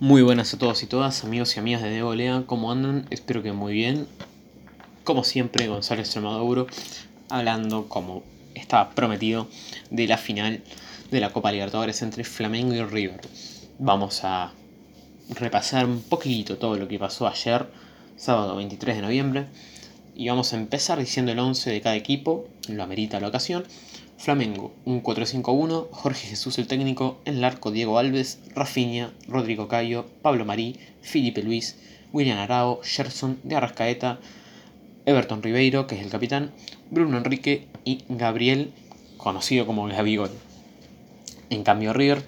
Muy buenas a todos y todas, amigos y amigas de Neolea, ¿cómo andan? Espero que muy bien. Como siempre, Gonzalo Extremaduro, hablando como estaba prometido de la final de la Copa Libertadores entre Flamengo y River. Vamos a repasar un poquito todo lo que pasó ayer, sábado 23 de noviembre, y vamos a empezar diciendo el 11 de cada equipo, lo amerita la ocasión. Flamengo, un 4-5-1, Jorge Jesús el técnico, en el arco Diego Alves, Rafinha, Rodrigo Cayo, Pablo Marí, Felipe Luis, William Arao, Gerson de Arrascaeta, Everton Ribeiro, que es el capitán, Bruno Enrique y Gabriel, conocido como Gabigol. En cambio River,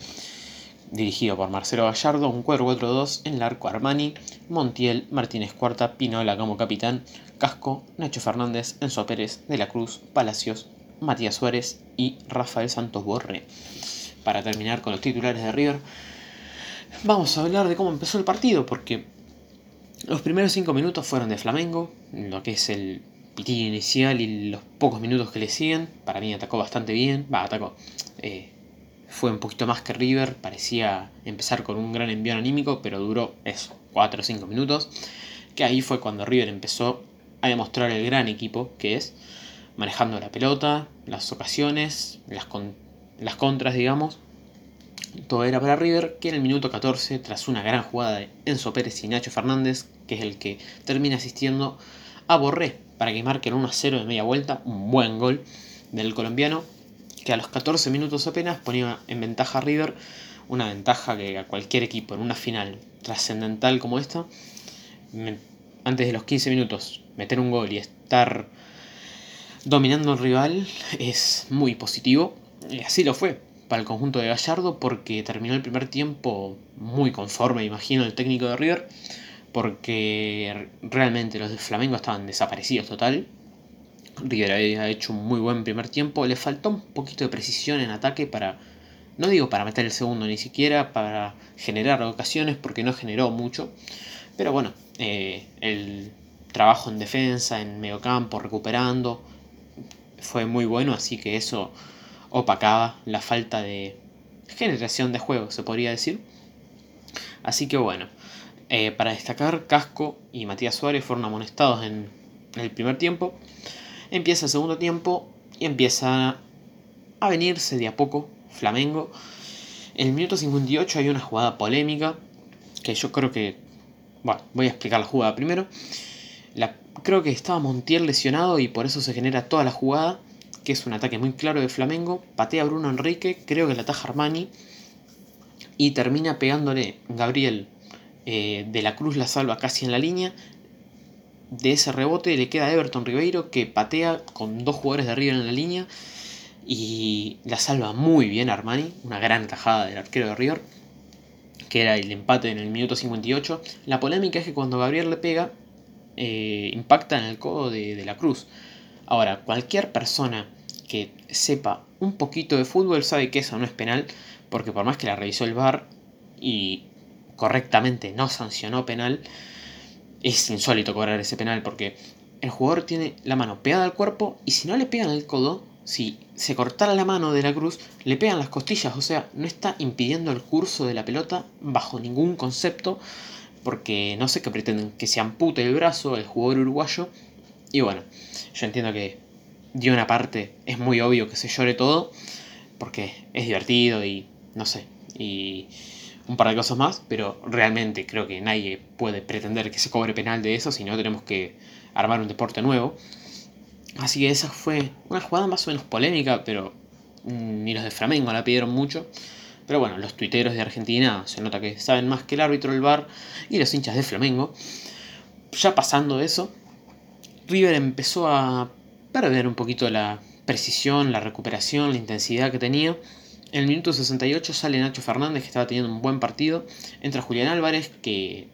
dirigido por Marcelo Gallardo, un 4-4-2 en el arco Armani, Montiel, Martínez Cuarta, Pinola como capitán, Casco, Nacho Fernández, Enzo Pérez, De la Cruz, Palacios, Matías Suárez y Rafael Santos Borre. Para terminar con los titulares de River, vamos a hablar de cómo empezó el partido, porque los primeros 5 minutos fueron de Flamengo, lo que es el pitillo inicial y los pocos minutos que le siguen. Para mí atacó bastante bien, va, atacó. Eh, fue un poquito más que River, parecía empezar con un gran envío anímico, pero duró eso, 4 o 5 minutos. Que ahí fue cuando River empezó a demostrar el gran equipo que es manejando la pelota, las ocasiones, las, las contras, digamos. Todo era para River, que en el minuto 14, tras una gran jugada de Enzo Pérez y Nacho Fernández, que es el que termina asistiendo a Borré para que marque el 1 0 de media vuelta, un buen gol del colombiano, que a los 14 minutos apenas ponía en ventaja a River, una ventaja que a cualquier equipo en una final trascendental como esta, antes de los 15 minutos, meter un gol y estar dominando al rival es muy positivo. Y así lo fue para el conjunto de Gallardo porque terminó el primer tiempo muy conforme, imagino, el técnico de River. Porque realmente los de Flamengo estaban desaparecidos total. River había hecho un muy buen primer tiempo. Le faltó un poquito de precisión en ataque para... No digo para meter el segundo, ni siquiera para generar ocasiones, porque no generó mucho. Pero bueno, eh, el trabajo en defensa, en mediocampo, recuperando, fue muy bueno, así que eso opacaba la falta de generación de juego, se podría decir. Así que bueno, eh, para destacar, Casco y Matías Suárez fueron amonestados en, el primer tiempo. Empieza el segundo tiempo y empieza a venirse de a poco Flamengo. En el minuto 58 hay una jugada polémica que yo creo que... Bueno, voy a explicar la jugada primero. La creo que estaba Montiel lesionado y por eso se genera toda la jugada, que es un ataque muy claro de Flamengo. Patea Bruno Enrique, creo que la ataja Armani. Y termina pegándole Gabriel eh, de la Cruz la salva casi en la línea. De ese rebote le queda Everton Ribeiro que patea con dos jugadores de arriba en la línea. Y la salva muy bien Armani. Una gran tajada del arquero de River. Que era el empate en el minuto 58. La polémica es que cuando Gabriel le pega, eh, impacta en el codo de, la cruz. Ahora, cualquier persona que sepa un poquito de fútbol sabe que eso no es penal, porque por más que la revisó el VAR y correctamente no sancionó penal, es insólito cobrar ese penal porque el jugador tiene la mano pegada al cuerpo y si no le pegan el codo, si se cortara la mano de la cruz, le pegan las costillas, o sea, no está impidiendo el curso de la pelota bajo ningún concepto porque no sé qué pretenden, que se ampute el brazo el jugador uruguayo. Y bueno, yo entiendo que de una parte es muy obvio que se llore todo, porque es divertido y no sé, y un par de cosas más, pero realmente creo que nadie puede pretender que se cobre penal de eso, si no tenemos que armar un deporte nuevo. Así que esa fue una jugada más o menos polémica, pero ni los de Flamengo la pidieron mucho. Pero bueno, los tuiteros de Argentina se nota que saben más que el árbitro del bar y los hinchas de Flamengo. Ya pasando eso, River empezó a perder un poquito la precisión, la recuperación, la intensidad que tenía. En el minuto 68 sale Nacho Fernández, que estaba teniendo un buen partido. Entra Julián Álvarez, que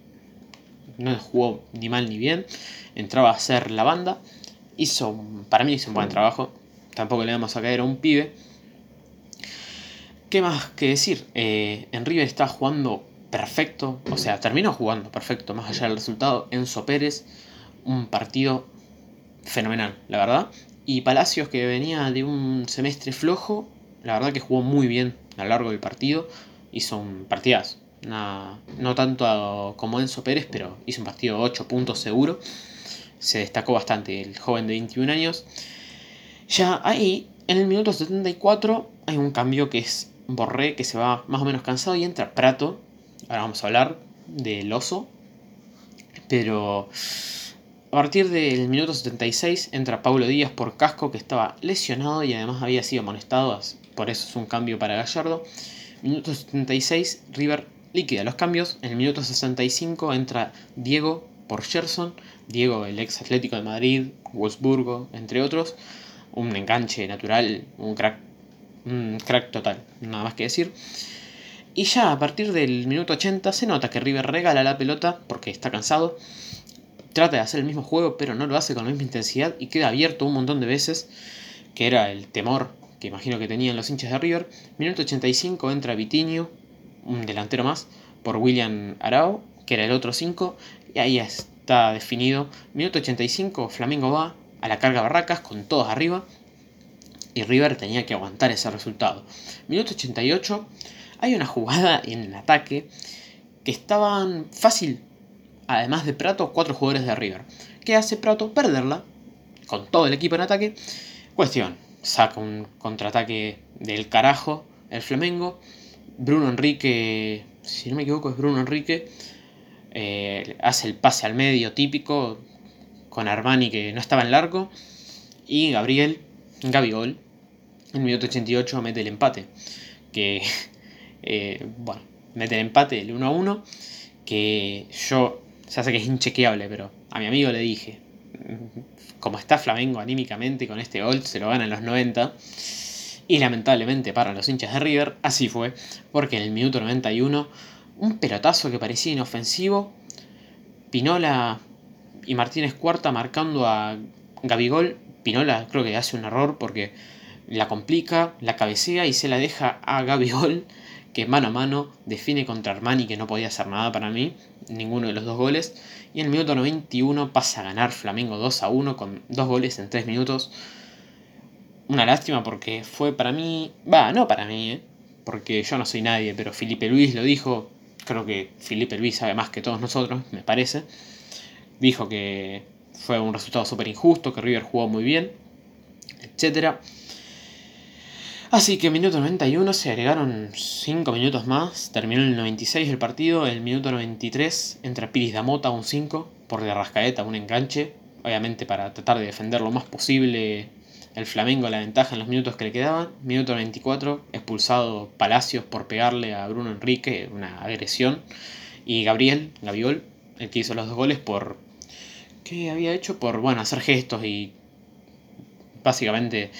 no jugó ni mal ni bien. Entraba a hacer la banda. Hizo, para mí hizo un buen trabajo. Tampoco le vamos a caer a un pibe. ¿Qué más que decir? Eh, en River está jugando perfecto, o sea, terminó jugando perfecto, más allá del resultado. Enzo Pérez, un partido fenomenal, la verdad. Y Palacios, que venía de un semestre flojo, la verdad que jugó muy bien a lo largo del partido. Hizo un partidazo. no tanto como Enzo Pérez, pero hizo un partido 8 puntos seguro. Se destacó bastante el joven de 21 años. Ya ahí, en el minuto 74, hay un cambio que es Borré, que se va más o menos cansado y entra Prato. Ahora vamos a hablar del oso. Pero a partir del minuto 76 entra Paulo Díaz por casco que estaba lesionado y además había sido amonestado, por eso es un cambio para Gallardo. Minuto 76, River liquida los cambios. En el minuto 65 entra Diego por Gerson. Diego, el ex Atlético de Madrid, Wolfsburgo, entre otros. Un enganche natural, un crack, un crack total, nada más que decir. Y ya a partir del minuto 80 se nota que River regala la pelota porque está cansado. Trata de hacer el mismo juego, pero no lo hace con la misma intensidad y queda abierto un montón de veces, que era el temor que imagino que tenían los hinchas de River. Minuto 85 entra Vitinho, un delantero más, por William Arao, que era el otro 5, y ahí está definido. Minuto 85, Flamengo va a la carga Barracas con todos arriba, y River tenía que aguantar ese resultado. Minuto 88, hay una jugada en el ataque que estaban fácil, además de Prato, cuatro jugadores de River. ¿Qué hace Prato? Perderla, con todo el equipo en ataque. Cuestión, saca un contraataque del carajo el Flamengo. Bruno Enrique, si no me equivoco es Bruno Enrique, eh, hace el pase al medio típico con Armani que no estaba en largo y Gabriel Gabigol en minuto 88 mete el empate que eh, bueno mete el empate el 1 a 1 que yo ya sé que es inchequeable pero a mi amigo le dije como está Flamengo anímicamente con este gol se lo gana en los 90 y lamentablemente para los hinchas de River, así fue, porque en el minuto 91, un pelotazo que parecía inofensivo, Pinola y Martínez Cuarta marcando a Gabigol. Pinola creo que hace un error porque la complica, la cabecea y se la deja a Gabigol, que mano a mano define contra Armani, que no podía hacer nada para mí, ninguno de los dos goles. Y en el minuto 91 pasa a ganar Flamengo 2 a 1 con dos goles en 3 minutos una lástima porque fue para mí, va, no para mí, ¿eh? porque yo no soy nadie, pero Felipe Luis lo dijo, creo que Felipe Luis sabe más que todos nosotros, me parece, dijo que fue un resultado súper injusto, que River jugó muy bien, etc. Así que minuto 91 se agregaron 5 minutos más, terminó el 96 el partido, el minuto 93 entra Piris Damota un 5 por de Rascaeta, un enganche, obviamente para tratar de defender lo más posible el Flamengo la ventaja en los minutos que le quedaban. Minuto 24, expulsado Palacios por pegarle a Bruno Enrique, una agresión. Y Gabriel, Gaviol, el que hizo los dos goles por... ¿Qué había hecho? Por, bueno, hacer gestos y básicamente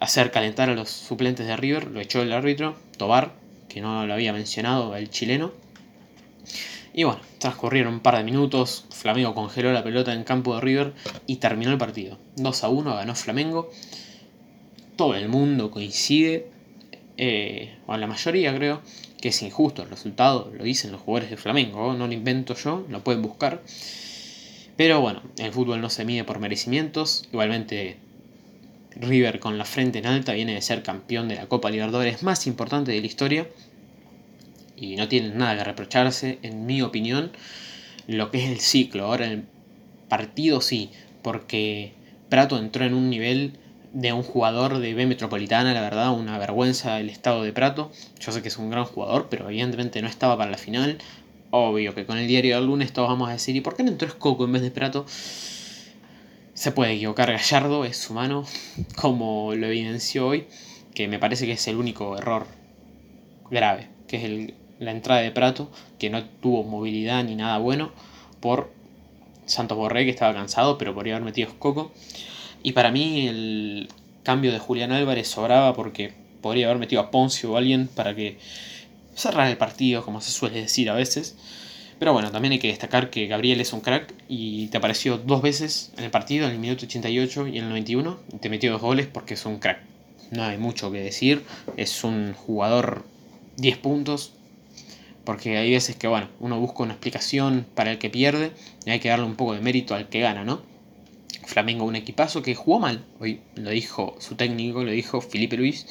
hacer calentar a los suplentes de River. Lo echó el árbitro, Tobar, que no lo había mencionado, el chileno. Y bueno, transcurrieron un par de minutos, Flamengo congeló la pelota en campo de River y terminó el partido. 2 a 1 ganó Flamengo. Todo el mundo coincide, eh, o la mayoría creo, que es injusto el resultado, lo dicen los jugadores de Flamengo, no lo invento yo, lo pueden buscar. Pero bueno, el fútbol no se mide por merecimientos, igualmente River con la frente en alta viene de ser campeón de la Copa Libertadores más importante de la historia y no tienen nada que reprocharse, en mi opinión, lo que es el ciclo. Ahora el partido sí, porque Prato entró en un nivel de un jugador de B Metropolitana, la verdad, una vergüenza el estado de Prato. Yo sé que es un gran jugador, pero evidentemente no estaba para la final. Obvio que con el diario del lunes todos vamos a decir, ¿y por qué no entró Escoco en vez de Prato? Se puede equivocar Gallardo, es humano, como lo evidenció hoy, que me parece que es el único error grave, que es el, la entrada de Prato, que no tuvo movilidad ni nada bueno, por Santos Borré, que estaba cansado, pero podría haber metido Coco. Y para mí el cambio de Julián Álvarez sobraba porque podría haber metido a Poncio o alguien para que cerrara el partido, como se suele decir a veces. Pero bueno, también hay que destacar que Gabriel es un crack y te apareció dos veces en el partido, en el minuto 88 y en el 91, y te metió dos goles porque es un crack. No hay mucho que decir, es un jugador 10 puntos, porque hay veces que, bueno, uno busca una explicación para el que pierde y hay que darle un poco de mérito al que gana, ¿no? Flamengo un equipazo que jugó mal, hoy lo dijo su técnico, lo dijo Felipe Luis,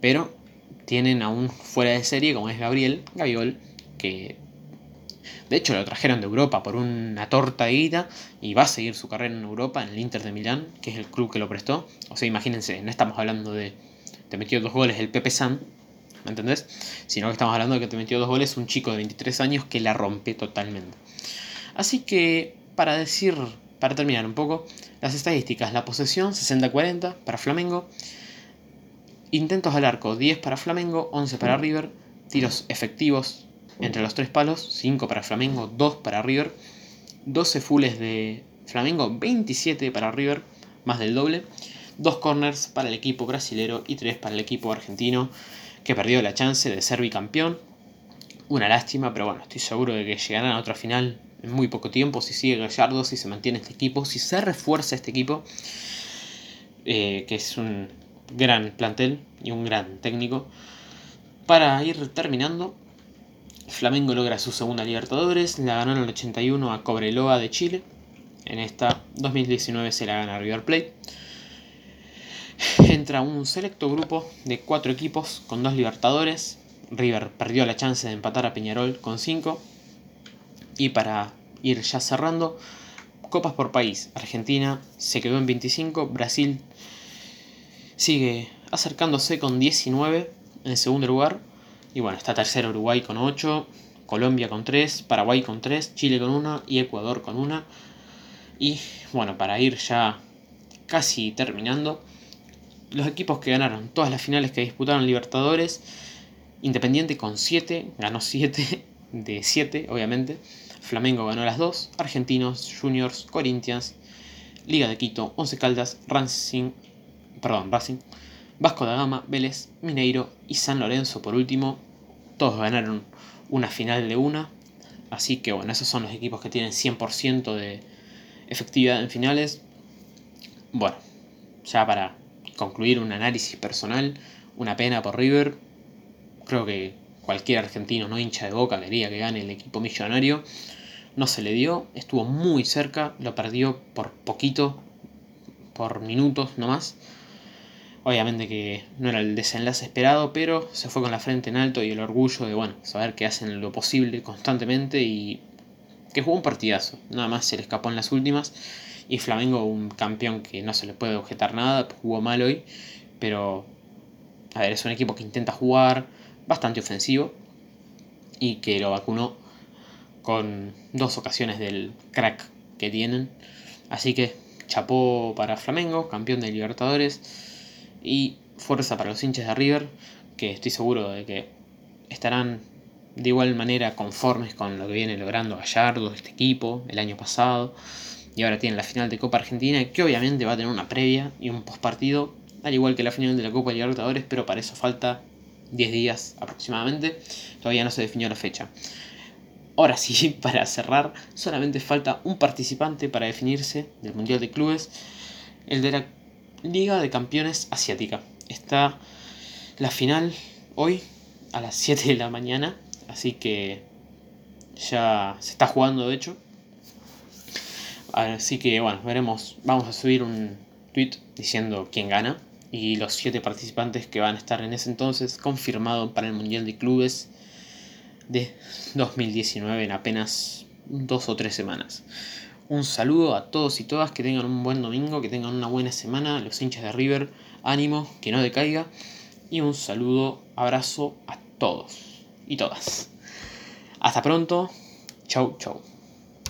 pero tienen aún fuera de serie, como es Gabriel, Gaviol, que de hecho lo trajeron de Europa por una torta de ida y va a seguir su carrera en Europa, en el Inter de Milán, que es el club que lo prestó. O sea, imagínense, no estamos hablando de te metió dos goles el Pepe San, ¿me entendés? Sino que estamos hablando de que te metió dos goles un chico de 23 años que la rompe totalmente. Así que, para decir, para terminar un poco, las estadísticas, la posesión 60-40 para Flamengo, intentos al arco 10 para Flamengo, 11 para River, tiros efectivos entre los tres palos, 5 para Flamengo, 2 para River, 12 fulls de Flamengo, 27 para River, más del doble, 2 corners para el equipo brasilero y 3 para el equipo argentino, que perdió la chance de ser bicampeón. Una lástima, pero bueno, estoy seguro de que llegarán a otra final en muy poco tiempo si sigue Gallardo, si se mantiene este equipo, si se refuerza este equipo, eh, que es un gran plantel y un gran técnico. Para ir terminando, Flamengo logra su segunda Libertadores, la ganó en el 81 a Cobreloa de Chile. En esta 2019 se la gana River Plate. Entra un selecto grupo de cuatro equipos con dos Libertadores. River perdió la chance de empatar a Peñarol con 5. Y para ir ya cerrando, copas por país. Argentina se quedó en 25, Brasil sigue acercándose con 19 en segundo lugar. Y bueno, está tercero Uruguay con 8, Colombia con 3, Paraguay con 3, Chile con 1 y Ecuador con 1. Y bueno, para ir ya casi terminando, los equipos que ganaron todas las finales que disputaron Libertadores, Independiente con 7, ganó 7 de 7, obviamente. Flamengo ganó las 2, Argentinos, Juniors, Corinthians, Liga de Quito, Once Caldas, Racing, perdón, Racing, Vasco da Gama, Vélez, Mineiro y San Lorenzo por último. Todos ganaron una final de una. Así que bueno, esos son los equipos que tienen 100% de efectividad en finales. Bueno, ya para concluir un análisis personal, una pena por River. Creo que cualquier argentino no hincha de boca quería que gane el equipo millonario. No se le dio, estuvo muy cerca, lo perdió por poquito, por minutos nomás. Obviamente que no era el desenlace esperado, pero se fue con la frente en alto y el orgullo de, bueno, saber que hacen lo posible constantemente y que jugó un partidazo. Nada más se le escapó en las últimas. Y Flamengo, un campeón que no se le puede objetar nada, jugó mal hoy, pero, a ver, es un equipo que intenta jugar bastante ofensivo y que lo vacunó con dos ocasiones del crack que tienen. Así que chapó para Flamengo, campeón de Libertadores y fuerza para los hinchas de River, que estoy seguro de que estarán de igual manera conformes con lo que viene logrando Gallardo, este equipo, el año pasado. Y ahora tienen la final de Copa Argentina, que obviamente va a tener una previa y un postpartido, al igual que la final de la Copa Libertadores, pero para eso falta 10 días aproximadamente. Todavía no se definió la fecha. Ahora sí, para cerrar, solamente falta un participante para definirse del Mundial de Clubes, el de la Liga de Campeones Asiática. Está la final hoy a las 7 de la mañana, así que ya se está jugando de hecho. Así que bueno, veremos, vamos a subir un tweet diciendo quién gana y los 7 participantes que van a estar en ese entonces confirmado para el Mundial de Clubes de 2019 en apenas dos o tres semanas. Un saludo a todos y todas, que tengan un buen domingo, que tengan una buena semana, los hinchas de River, ánimo, que no decaiga. Y un saludo, abrazo a todos y todas. Hasta pronto, chau chau.